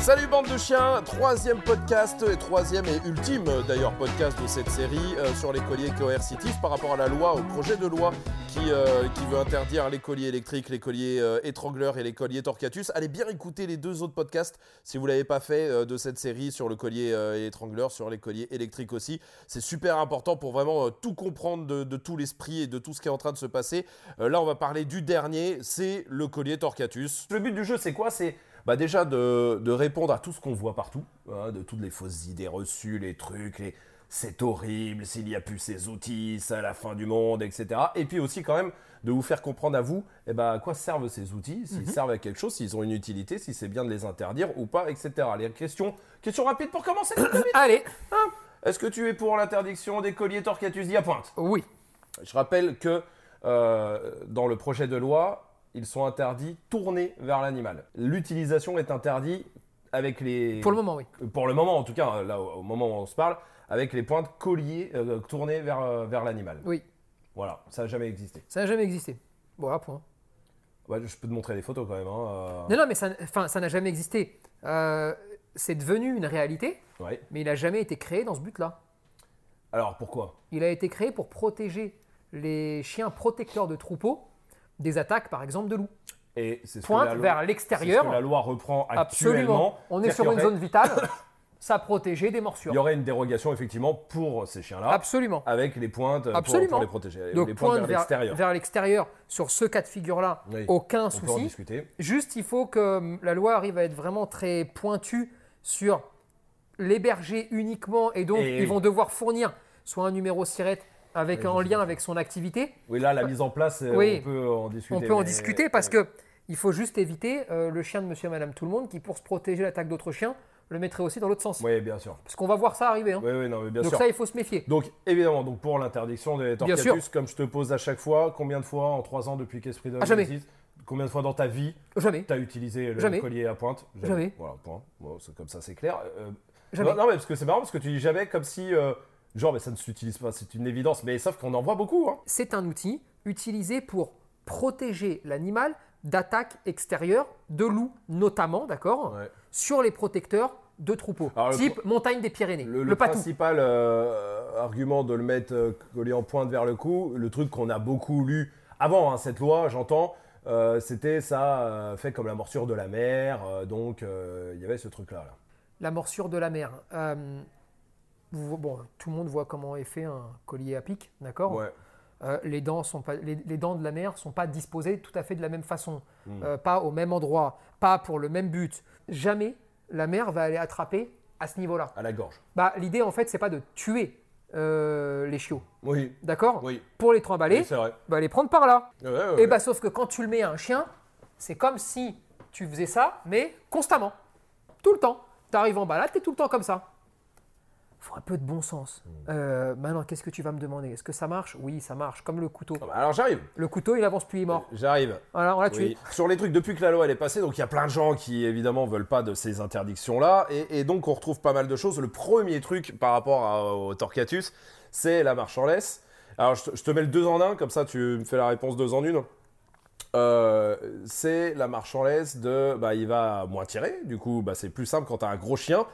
Salut bande de chiens, troisième podcast et troisième et ultime d'ailleurs podcast de cette série euh, sur les colliers coercitifs par rapport à la loi, au projet de loi qui, euh, veut interdire les colliers électriques, les colliers euh, étrangleurs et les colliers torcatus. Allez bien écouter les deux autres podcasts si vous l'avez pas fait de cette série sur le collier étrangleur, sur les colliers électriques aussi. C'est super important pour vraiment tout comprendre de, tout l'esprit et de tout ce qui est en train de se passer. Là on va parler du dernier, c'est le collier torcatus. Le but du jeu c'est quoi? Bah déjà de, de répondre à tout ce qu'on voit partout, hein, de toutes les fausses idées reçues, les trucs, les c'est horrible, s'il n'y a plus ces outils, c'est la fin du monde, etc. Et puis aussi quand même de vous faire comprendre à vous eh ben, à quoi servent ces outils, s'ils servent à quelque chose, s'ils ont une utilité, si c'est bien de les interdire ou pas, etc. Les questions, questions rapides pour commencer. Allez, Hein? Est-ce que tu es pour l'interdiction des colliers torcatus diapointe oui. Je rappelle que euh, dans le projet de loi, ils sont interdits tournés vers l'animal. L'utilisation est interdite avec les. Pour le moment, oui. Pour le moment, en tout cas, là, au moment où on se parle, avec les pointes colliers euh, tournées vers, euh, vers l'animal. Oui, Voilà, ça n'a jamais existé. ça n'a jamais existé. Voilà, point. Ouais, je peux te montrer les photos quand même. hein, euh. Non, non, mais ça n'a jamais existé. Euh, c'est devenu une réalité, Ouais. mais il n'a jamais été créé dans ce but-là. Alors pourquoi? Il a été créé pour protéger les chiens protecteurs de troupeaux des attaques, par exemple, de loups. Et c'est ce que Pointe la loi- vers c'est ce l'extérieur. que la loi reprend actuellement. Absolument. On est sur une aurait- zone vitale. ça protégeait des Il morsures. y aurait une dérogation effectivement pour ces chiens-là, Absolument. avec les pointes pour- Absolument. pour, les protéger. Donc, les pointes pointe vers l'extérieur. vers l'extérieur, sur ce cas de figure-là, Oui. aucun On peut en souci. discuter. Juste, il faut que hum, la loi arrive à être vraiment très pointue sur l'héberger uniquement et donc Et ils vont devoir fournir soit un numéro SIRET avec en lien avec son activité. Oui, là, la mise en place, euh, Oui. on peut en discuter. On peut en discuter parce que il faut juste éviter euh, le chien de monsieur et madame tout le monde qui, pour se protéger de l'attaque d'autres chiens, le mettrait aussi dans l'autre sens. Oui, bien sûr. Parce qu'on va voir ça arriver. hein. Oui, oui, non, mais bien donc sûr. ça, il faut se méfier. Donc, évidemment, donc pour l'interdiction des torcatus, comme je te pose à chaque fois, combien de fois en trois ans depuis qu'Esprit Dog Ah, jamais. existe? Combien de fois dans ta vie Jamais. tu as utilisé le Jamais. collier à pointe? Jamais. Voilà, point. Bon, comme ça, c'est clair. Euh, Jamais. Non, non, mais parce que c'est marrant, parce que tu dis jamais comme si, euh, genre, mais ça ne s'utilise pas, c'est une évidence. Mais sauf qu'on en voit beaucoup. Hein. C'est un outil utilisé pour protéger l'animal d'attaques extérieures, de loups notamment, d'accord Ouais. sur les protecteurs de troupeaux, Alors, le type montagne des Pyrénées. Le, Le, le patou. principal euh, argument de le mettre euh, collé en pointe vers le cou, le truc qu'on a beaucoup lu avant hein, cette loi, j'entends, euh, c'était ça fait comme la morsure de la mer, donc il y avait ce truc-là. Là. La morsure de la mer. Vous- bon, tout le monde voit comment est fait un collier à pic, d'accord? Ouais. Euh, les, dents sont pas, les, les dents de la mer sont pas disposées tout à fait de la même façon, Hmm. euh, pas au même endroit, pas pour le même but. Jamais la mer va aller attraper à ce niveau-là. À la gorge. Bah, L'idée, en fait, c'est pas de tuer euh, les chiots, Oui, d'accord? Oui, Pour les trimballer, oui, c'est vrai. bah, les prendre par là. Ouais, ouais, Et bah, sauf que quand tu le mets à un chien, c'est comme si tu faisais ça, mais constamment, tout le temps. Tu arrives en balade, tu es tout le temps comme ça. Faut un peu de bon sens. Hmm. Euh, maintenant, qu'est-ce que tu vas me demander? Est-ce que ça marche? Oui, ça marche, comme le couteau. Ah bah, alors j'arrive, Le couteau, il avance plus, il est mort. j'arrive. Voilà, on l'a tué. Oui. Sur les trucs, depuis que la loi elle est passée, donc il y a plein de gens qui évidemment veulent pas de ces interdictions-là, et, et donc on retrouve pas mal de choses. Le premier truc par rapport à- au Torquatus, c'est la marche en laisse. Alors je te, je te mets le deux en un, comme ça tu me fais la réponse deux en une. Euh, c'est la marche en laisse de, bah il va moins tirer, du coup bah, c'est plus simple quand t'as un gros chien.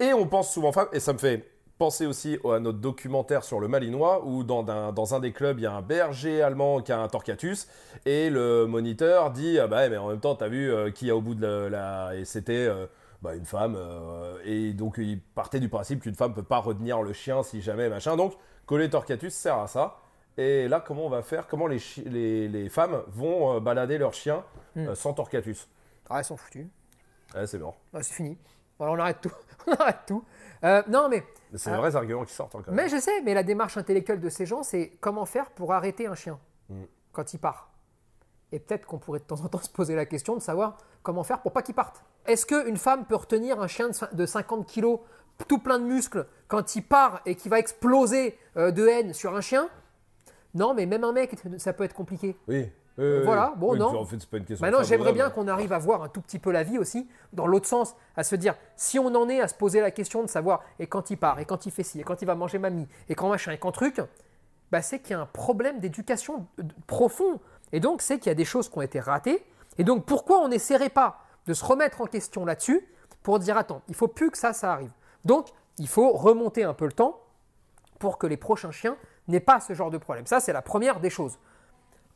Et on pense souvent, enfin, et ça me fait penser aussi à notre documentaire sur le Malinois, où dans un, dans un des clubs, il y a un berger allemand qui a un Torquatus, et le moniteur dit ah bah mais en même temps t'as vu euh, qui a au bout de la, la- et c'était euh, bah, une femme euh, et donc il partait du principe qu'une femme peut pas retenir le chien si jamais machin. Donc coller torcatus sert à ça. Et là comment on va faire? Comment les, les, les femmes vont euh, balader leur chien euh, sans torcatus? Ah, ils sont foutus. ouais, c'est bon Ah, c'est fini. Voilà, on arrête tout. on arrête tout. Euh, non, mais, Mais c'est des vrais arguments qui sortent même. mais je sais, mais la démarche intellectuelle de ces gens, c'est comment faire pour arrêter un chien Mm. quand il part. Et peut-être qu'on pourrait de temps en temps se poser la question de savoir comment faire pour pas qu'il parte. Est-ce qu'une femme peut retenir un chien de 50 kilos, tout plein de muscles, quand il part et qu'il va exploser euh, de haine sur un chien? Non, mais même un mec, ça peut être compliqué. oui Euh, Voilà, bon, oui, non. En fait, c'est pas une question. Maintenant, j'aimerais bien qu'on arrive à voir un tout petit peu la vie aussi, dans l'autre sens, à se dire, si on en est à se poser la question de savoir, et quand il part, et quand il fait ci, et quand il va manger mamie, et quand machin, et quand truc, bah, c'est qu'il y a un problème d'éducation profond. Et donc, c'est qu'il y a des choses qui ont été ratées. Et donc, pourquoi on n'essaierait pas de se remettre en question là-dessus pour dire, attends, il faut plus que ça, ça arrive. Donc, il faut remonter un peu le temps pour que les prochains chiens n'aient pas ce genre de problème. Ça, c'est la première des choses.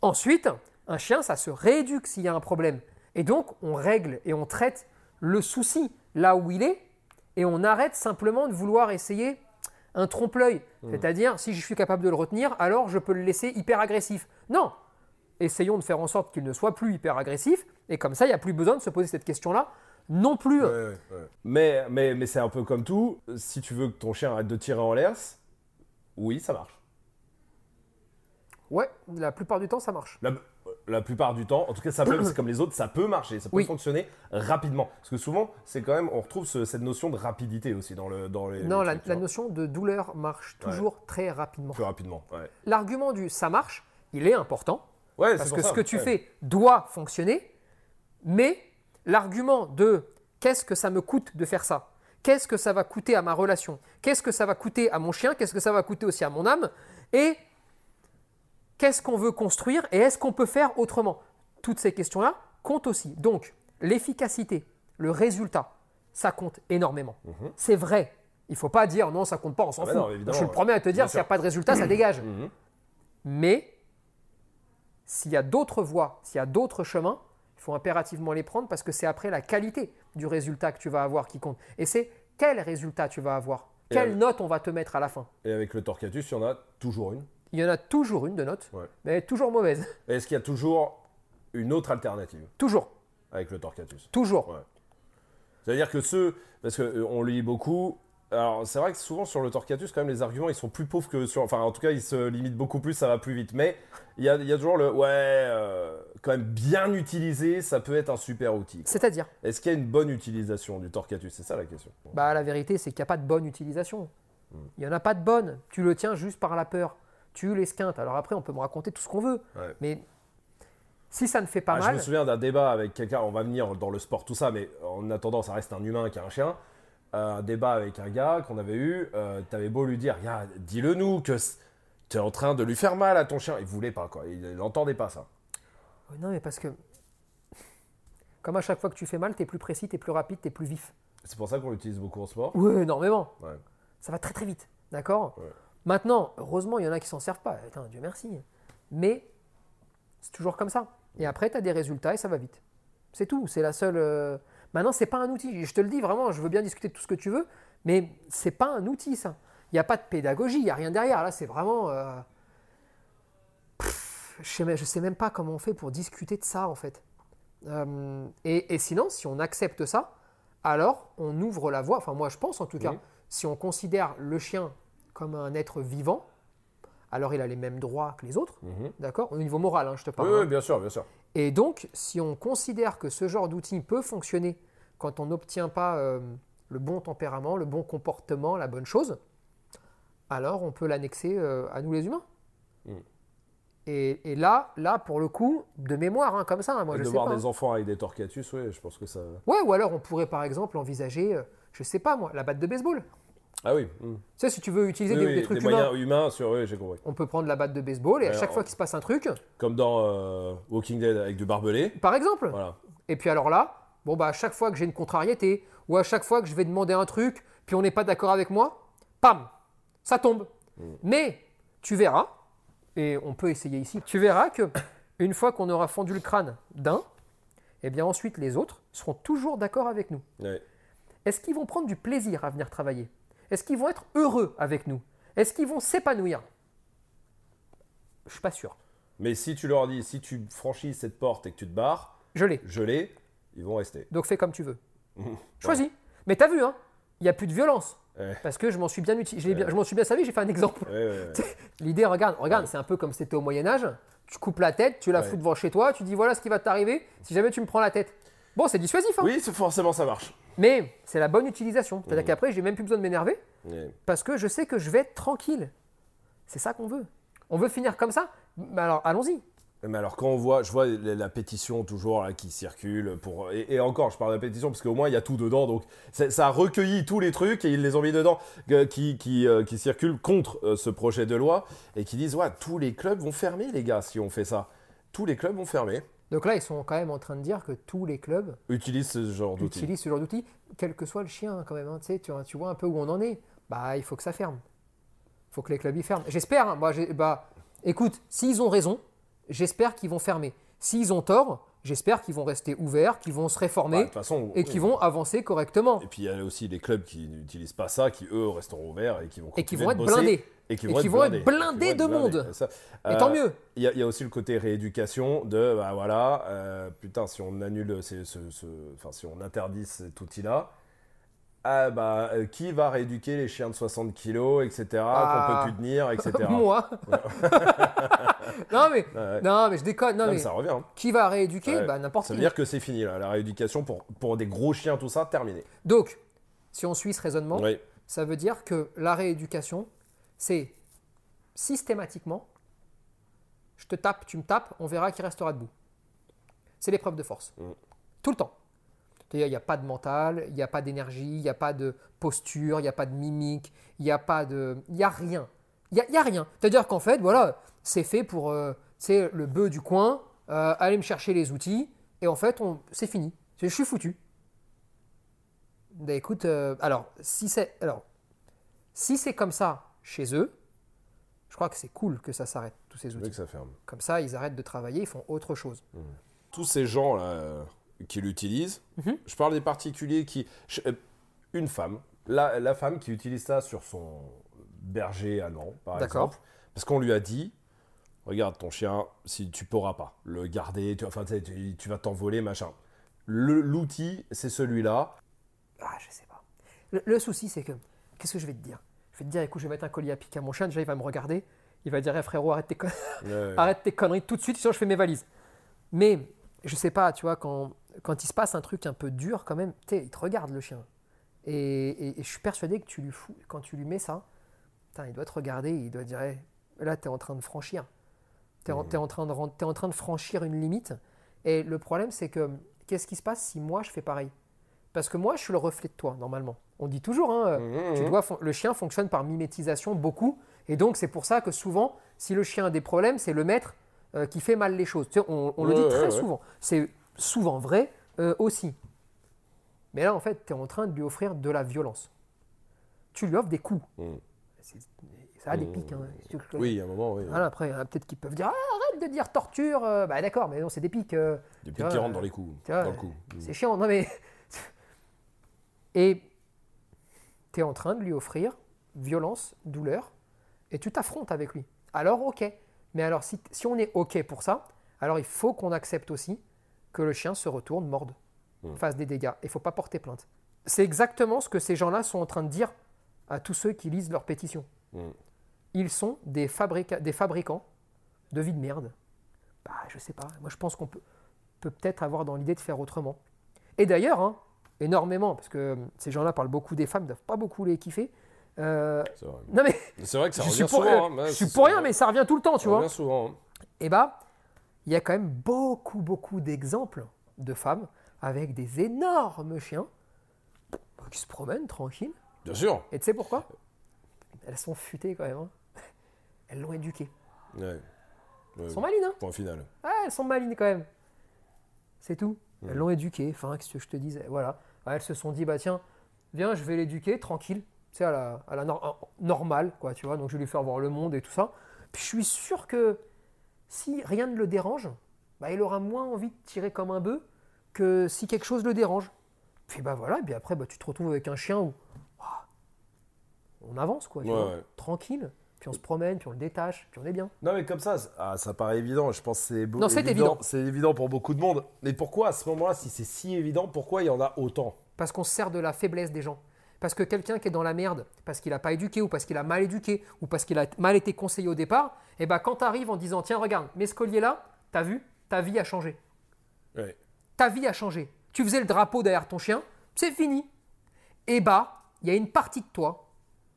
Ensuite, un chien, ça se rééduque s'il y a un problème. Et donc, on règle et on traite le souci là où il est, et on arrête simplement de vouloir essayer un trompe-l'œil. C'est-à-dire, si je suis capable de le retenir, alors je peux le laisser hyper agressif. Non Essayons de faire en sorte qu'il ne soit plus hyper agressif, et comme ça, il n'y a plus besoin de se poser cette question-là non plus. Ouais, ouais, ouais. Mais, mais, mais c'est un peu comme tout. Si tu veux que ton chien arrête de tirer en l'air, oui, ça marche. Ouais, la plupart du temps, ça marche. La, la plupart du temps, en tout cas, ça peut, c'est comme les autres, ça peut marcher, ça peut Oui. fonctionner rapidement. Parce que souvent, c'est quand même, on retrouve ce- cette notion de rapidité aussi dans, le, dans les. Non, les la, trucs, notion de douleur marche toujours très rapidement. Plus rapidement, ouais. L'argument du ça marche, il est important, Ouais, parce que ce que tu fais doit fonctionner, mais l'argument de qu'est-ce que ça me coûte de faire ça? Qu'est-ce que ça va coûter à ma relation? Qu'est-ce que ça va coûter à mon chien? Qu'est-ce que ça va coûter aussi à mon âme? Et qu'est-ce qu'on veut construire Et est-ce qu'on peut faire autrement Toutes ces questions-là comptent aussi. Donc, l'efficacité, le résultat, ça compte énormément. C'est vrai. Il ne faut pas dire non, ça compte pas, on s'en Mhm. Ah bah fout. non, Je suis le premier à te dire, s'il n'y a pas de résultat, ça dégage. Mhm. Mais s'il y a d'autres voies, s'il y a d'autres chemins, il faut impérativement les prendre parce que c'est après la qualité du résultat que tu vas avoir qui compte. Et c'est quel résultat tu vas avoir, Et quelle avec- note on va te mettre à la fin? Et avec le Torquatus, il y en a toujours une. Il y en a toujours une de note, Ouais. mais toujours mauvaise. Est-ce qu'il y a toujours une autre alternative toujours, avec le Torquatus toujours. Ouais. C'est-à-dire que ceux, parce qu'on lit beaucoup, alors c'est vrai que souvent sur le Torquatus, quand même, les arguments, ils sont plus pauvres que sur... Enfin, en tout cas, ils se limitent beaucoup plus, ça va plus vite. Mais il y a, il y a toujours le... Ouais, euh, quand même bien utilisé, ça peut être un super outil. C'est-à-dire, Est-ce qu'il y a une bonne utilisation du Torquatus C'est ça la question. bah, la vérité, c'est qu'il n'y a pas de bonne utilisation. Hmm. Il n'y en a pas de bonne. Tu le tiens juste par la peur. Tu l'esquintes. Alors après, on peut me raconter tout ce qu'on veut. Ouais. Mais si ça ne fait pas Ah, je mal, me souviens d'un débat avec quelqu'un, on va venir dans le sport, tout ça, mais en attendant, ça reste un humain qui a un chien. Euh, un débat avec un gars qu'on avait eu, euh, t'avais beau lui dire, dis-le nous, que t'es en train de lui faire mal à ton chien. Il voulait pas, quoi. Il n'entendait pas ça. Ouais, Non, mais parce que, comme à chaque fois que tu fais mal, tu es plus précis, tu es plus rapide, tu es plus vif. C'est pour ça qu'on l'utilise beaucoup en sport. Oui, énormément. Ouais. Ça va très très vite. D'accord? Ouais. Maintenant, heureusement, il y en a qui s'en servent pas. Putain, Dieu merci. Mais c'est toujours comme ça. Et après, tu as des résultats et ça va vite. C'est tout. C'est la seule. euh, Maintenant, c'est pas un outil. Je te le dis vraiment, je veux bien discuter de tout ce que tu veux, mais c'est pas un outil, ça. Il n'y a pas de pédagogie, il n'y a rien derrière. Là, c'est vraiment. euh, pff, Je sais, je sais même pas comment on fait pour discuter de ça, en fait. Euh, et, et sinon, si on accepte ça, alors on ouvre la voie. Enfin, moi, je pense en tout cas, si on considère le chien comme un être vivant, alors il a les mêmes droits que les autres, Mhm. d'accord Au niveau moral, hein, je te parle. oui, hein. bien sûr, bien sûr. Et donc, si on considère que ce genre d'outil peut fonctionner quand on n'obtient pas euh, le bon tempérament, le bon comportement, la bonne chose, alors on peut l'annexer euh, à nous les humains. Mm. Et, et là, là, pour le coup, de mémoire, hein, comme ça, hein, moi Et je de sais voir pas. des enfants avec des Torquatus, oui, je pense que ça. Ouais, ou alors on pourrait par exemple envisager, euh, je sais pas moi, la batte de baseball. Ah oui. mhm. Tu sais, si tu veux utiliser Oui, des, oui, des trucs des humains, moyens humains sur. Oui, j'ai compris. on peut prendre la batte de baseball et à chaque fois qu'il se passe un truc, Comme dans euh, Walking Dead avec du barbelé. par exemple, Voilà. Et puis alors là, bon bah à chaque fois que j'ai une contrariété, ou à chaque fois que je vais demander un truc, puis on n'est pas d'accord avec moi, pam, ça tombe. Mais tu verras, et on peut essayer ici, tu verras que une fois qu'on aura fondu le crâne d'un, et bien ensuite les autres seront toujours d'accord avec nous. Ouais. Est-ce qu'ils vont prendre du plaisir à venir travailler? Est-ce qu'ils vont être heureux avec nous? Est-ce qu'ils vont s'épanouir? Je suis pas sûr. Mais si tu leur dis, si tu franchis cette porte et que tu te barres, Je l'ai. je l'ai, ils vont rester. Donc fais comme tu veux. Choisis. Mais t'as vu, hein Il n'y a plus de violence. Ouais. Parce que je m'en suis bien uti- je, m'en suis bien servi, j'ai fait un exemple. L'idée, regarde, regarde, c'est un peu comme c'était au Moyen-Âge. Tu coupes la tête, tu la fous devant chez toi, tu dis voilà ce qui va t'arriver si jamais tu me prends la tête. Bon, c'est dissuasif, hein Oui, forcément ça marche. Mais c'est la bonne utilisation. C'est-à-dire Mhm. qu'après, j'ai même plus besoin de m'énerver parce que je sais que je vais être tranquille. C'est ça qu'on veut. On veut finir comme ça? Mais Alors, allons-y. Mais alors quand on voit, je vois la, pétition toujours là, qui circule pour et, et encore, je parle de la pétition parce qu'au moins il y a tout dedans, donc ça a recueilli tous les trucs et ils les ont mis dedans euh, qui qui, euh, qui circulent contre euh, ce projet de loi et qui disent ouais tous les clubs vont fermer les gars si on fait ça, tous les clubs vont fermer. Donc là, ils sont quand même en train de dire que tous les clubs Utilise ce genre d'outils. utilisent ce genre d'outils, quel que soit le chien quand même. hein. Tu, vois- un peu où on en est. Bah, il faut que ça ferme. Il faut que les clubs y ferment. J'espère. hein. Moi, j'ai- bah, écoute, s'ils ont raison, j'espère qu'ils vont fermer. S'ils ont tort, j'espère qu'ils vont rester ouverts, qu'ils vont se Bah, réformer façon, et oui. qu'ils vont avancer correctement. Et puis il y a aussi les clubs qui n'utilisent pas ça, qui eux resteront ouverts et qui vont Et qui vont être bosser blindés. Et qui Et vont, qui être, vont être blindés. de blindés. monde. Ça, Et euh, tant mieux. Il y, a- il y a aussi le côté rééducation de, bah voilà, euh, putain, si on annule, ce, ce- enfin, si on interdit cet outil-là, ah bah, euh, qui va rééduquer les chiens de 60 kilos, etc., Ah. qu'on peut plus tenir, etc. Moi. non mais, Ouais. non mais je déconne. Non, Non, mais mais ça revient. hein. qui va rééduquer Ouais. Bah n'importe Ça veut dire que c'est fini, là, la rééducation pour, pour des gros chiens, tout ça, terminé. Donc, si on suit ce raisonnement, Oui. ça veut dire que la rééducation, c'est systématiquement, je te tape, tu me tapes, on verra qui restera debout. C'est l'épreuve de force. Mm. Tout le temps. Il n'y a pas de mental, il n'y a pas d'énergie, il n'y a pas de posture, il n'y a pas de mimique, il n'y a pas de... Il n'y a rien. Il n'y a, y a rien. C'est-à-dire qu'en fait, voilà, c'est fait pour, euh, c'est le bœuf du coin, euh, aller me chercher les outils, et en fait, on, c'est fini. Je suis foutu. Ben écoute, euh, alors si c'est alors si c'est comme ça chez eux, je crois que c'est cool que ça s'arrête tous ces outils. que ça ferme. Comme ça, ils arrêtent de travailler, ils font autre chose. tous ces gens là euh, qui l'utilisent, Mhm. je parle des particuliers qui. je- une femme, la, la femme qui utilise ça sur son berger allemand, par exemple, parce qu'on lui a dit regarde ton chien, si tu pourras pas le garder, tu, enfin, tu, tu- vas t'envoler, machin. L'outil, c'est celui-là. Ah, je sais pas. Le, le souci, c'est que qu'est-ce que je vais te dire? Je vais te dire, écoute, je vais mettre un collier à pic à mon chien. Déjà, il va me regarder. Il va dire, Eh, frérot, arrête tes, con- arrête tes conneries tout de suite, sinon je fais mes valises. Mais je sais pas, tu vois, quand, quand il se passe un truc un peu dur, quand même, il te regarde le chien. Et, et- et je suis persuadé que tu lui fous, quand tu lui mets ça, putain, il doit te regarder, il doit dire, Eh, là, tu es en train de franchir. Tu es, en train de, en train de franchir une limite. Et le problème, c'est que qu'est-ce qui se passe si moi, je fais pareil? Parce que moi, je suis le reflet de toi, normalement. On dit toujours, hein, euh, tu dois fon- le chien fonctionne par mimétisation beaucoup. Et donc, c'est pour ça que souvent, si le chien a des problèmes, c'est le maître euh, qui fait mal les choses. Tu sais, on, on le dit très ouais. souvent. C'est souvent vrai euh, aussi. Mais là, en fait, tu es en train de lui offrir de la violence. Tu lui offres des coups. C'est- Ça a des pics. hein. Oui, à un moment, oui. Voilà, après, peut-être qui peuvent dire Ah, arrête de dire torture. euh, bah d'accord, mais non, c'est des pics. euh, Depuis tu vois, qu'il rentre euh, dans les coups. dans le coup. c'est chiant, non mais. Et tu es en train de lui offrir violence, douleur, et tu t'affrontes avec lui. Alors, ok. Mais alors, si, si on est ok pour ça, alors il faut qu'on accepte aussi que le chien se retourne, morde, Mm. fasse des dégâts. Il faut pas porter plainte. C'est exactement ce que ces gens-là sont en train de dire à tous ceux qui lisent leur pétition. Mm. Ils sont des, fabrica- des fabricants de vie de merde. Bah, je sais pas. Moi, je pense qu'on peut peut peut-être avoir dans l'idée de faire autrement. Et d'ailleurs, hein, énormément, parce que euh, ces gens-là parlent beaucoup des femmes, ne doivent pas beaucoup les kiffer. Euh, C'est vrai. non mais C'est vrai que ça revient pour, souvent. hein, je suis pour rien, vrai. mais ça revient tout le temps, tu Ça vois. revient souvent. hein. Et bah, il y a quand même beaucoup, beaucoup d'exemples de femmes avec des énormes chiens qui se promènent tranquilles. Bien sûr. Et tu sais pourquoi? Elles sont futées quand même. hein. Elles l'ont éduquée. Ouais. Elles sont malines, hein Point final. Ah, elles sont malines quand même. C'est tout. Elles l'ont éduquée. Enfin, qu'est-ce que je te disais? Voilà. Elles se sont dit, bah tiens, viens, je vais l'éduquer tranquille. Tu sais, à la, à la nor- normale, quoi, tu vois. Donc, je vais lui faire voir le monde et tout ça. Puis, je suis sûr que si rien ne le dérange, bah, il aura moins envie de tirer comme un bœuf que si quelque chose le dérange. Puis, bah voilà. Et puis après, bah, tu te retrouves avec un chien où on avance, quoi, tu Ouais, vois. ouais. Tranquille. Puis, on se promène, puis on le détache, puis on est bien. Non, mais comme ça, ah, ça paraît évident. Je pense que c'est Non, c'est évident. C'est évident pour beaucoup de monde. Mais pourquoi, à ce moment-là, si c'est si évident, pourquoi il y en a autant? Parce qu'on se sert de la faiblesse des gens. Parce que quelqu'un qui est dans la merde, parce qu'il n'a pas éduqué, ou parce qu'il a mal éduqué, ou parce qu'il a mal été conseillé au départ, et ben quand tu arrives en disant Tiens, regarde, mets ce collier-là, t'as vu, ta vie a changé. Ouais. Ta vie a changé. Tu faisais le drapeau derrière ton chien, c'est fini. Et bah, il y a une partie de toi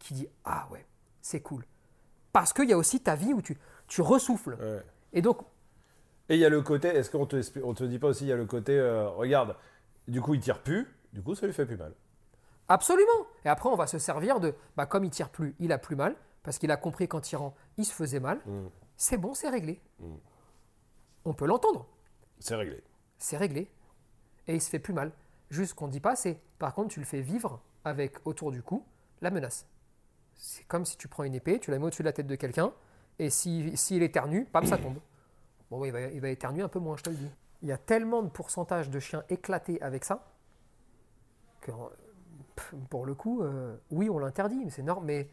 qui dit Ah ouais, c'est cool. Parce qu'il y a aussi ta vie où tu, tu ressouffles. Ouais. Et donc, Et il y a le côté, est-ce qu'on te, on te dit pas aussi, il y a le côté, euh, regarde, du coup il tire plus, du coup ça lui fait plus mal. Absolument. Et après, on va se servir de, bah, comme il tire plus, il a plus mal, parce qu'il a compris qu'en tirant, il se faisait mal. Mm. C'est bon, c'est réglé. On peut l'entendre. C'est réglé. C'est réglé. Et il se fait plus mal. Juste ce qu'on ne dit pas, c'est, par contre, tu le fais vivre avec autour du cou la menace. C'est comme si tu prends une épée, tu la mets au-dessus de la tête de quelqu'un, et s'il si, s'il éternue, pam, ça tombe. Bon, ouais, il, va, il va éternuer un peu moins, je te le dis. Il y a tellement de pourcentage de chiens éclatés avec ça, que pour le coup, euh, oui, on l'interdit, mais c'est énorme. Mais,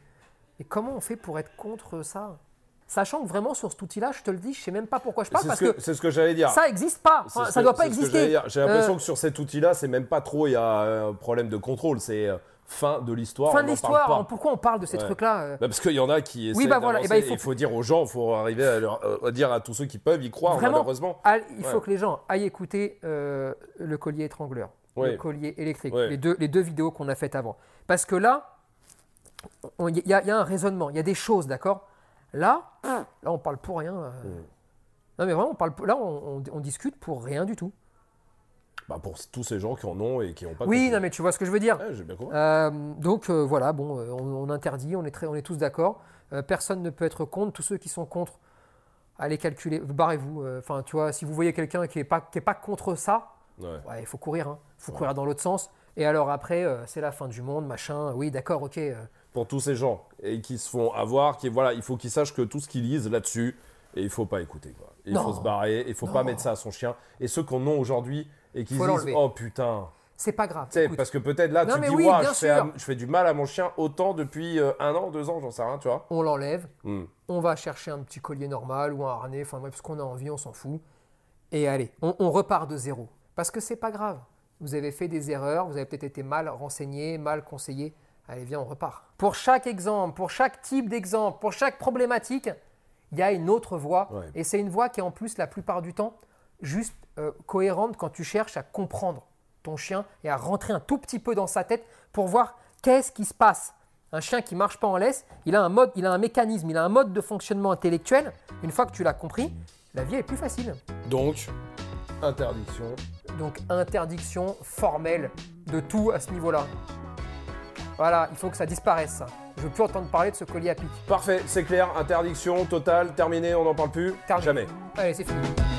mais comment on fait pour être contre ça? Sachant que vraiment sur cet outil-là, je te le dis, je sais même pas pourquoi je parle, parce ce que, que, c'est ce que j'allais dire. ça n'existe pas. Enfin, ça que- doit pas exister. J'ai l'impression Euh, que sur cet outil-là, c'est même pas trop, il y a un problème de contrôle, c'est euh, fin de l'histoire. Fin de l'histoire, pas. pourquoi on parle de ces Ouais. trucs-là euh, Bah, parce qu'il y en a qui essaient bah voilà, et bah, d'avancer, il faut- il faut dire aux gens, il faut arriver à, leur- euh, à dire à tous ceux qui peuvent y croire, Vraiment, malheureusement. Al- il faut que les gens aillent écouter euh, le collier étrangleur, Ouais. le collier électrique, les, deux, les deux vidéos qu'on a faites avant. Parce que là, il y, a- il y a un raisonnement, il y a des choses, d'accord? Là, là, on parle pour rien. Mm. Non, mais vraiment, on parle, là, on, on- on discute pour rien du tout. Bah, pour tous ces gens qui en ont et qui n'ont pas Oui, non, mais tu vois ce que je veux dire. Ouais, bien. Euh, donc euh, voilà, bon, euh, on, on interdit, on est, très, on est tous d'accord. Euh, personne ne peut être contre. Tous ceux qui sont contre, allez calculer, barrez-vous. Enfin, tu vois, si vous voyez quelqu'un qui n'est pas, qui est pas contre ça, Ouais. ouais, il faut courir. Il faut courir dans l'autre sens. Et alors après, c'est la fin du monde, machin. Oui, d'accord, ok. Pour tous ces gens et qui se font avoir, qui, voilà, il faut qu'ils sachent que tout ce qu'ils lisent là-dessus, et il faut pas écouter. Quoi. Il faut se barrer, il faut pas mettre ça à son chien. Et ceux qu'on a aujourd'hui et qui se Faut disent. Oh putain, c'est pas grave. Écoute. parce que peut-être là, Non, tu dis, oui, je, fais, sûr. je fais du mal à mon chien autant depuis euh, un an, deux ans, j'en sais rien, tu vois. On l'enlève, Hmm. on va chercher un petit collier normal ou un harnais, enfin bref, ce qu'on a envie, on s'en fout. Et allez, on, on repart de zéro. Parce que c'est pas grave. Vous avez fait des erreurs, vous avez peut-être été mal renseigné, mal conseillé. Allez, viens, on repart. Pour chaque exemple, pour chaque type d'exemple, pour chaque problématique, il y a une autre voie. Ouais. Et c'est une voie qui est en plus, la plupart du temps, juste euh, cohérente quand tu cherches à comprendre ton chien et à rentrer un tout petit peu dans sa tête pour voir qu'est-ce qui se passe. Un chien qui marche pas en laisse, il a un mode, il a un mécanisme, il a un mode de fonctionnement intellectuel. Une fois que tu l'as compris, la vie est plus facile. Donc, interdiction. Donc interdiction formelle de tout à ce niveau-là. Voilà, il faut que ça disparaisse. ça. Je veux plus entendre parler de ce collier à pic. Parfait, c'est clair, interdiction totale, terminé, on n'en parle plus. Terminé. Jamais. Allez, c'est fini.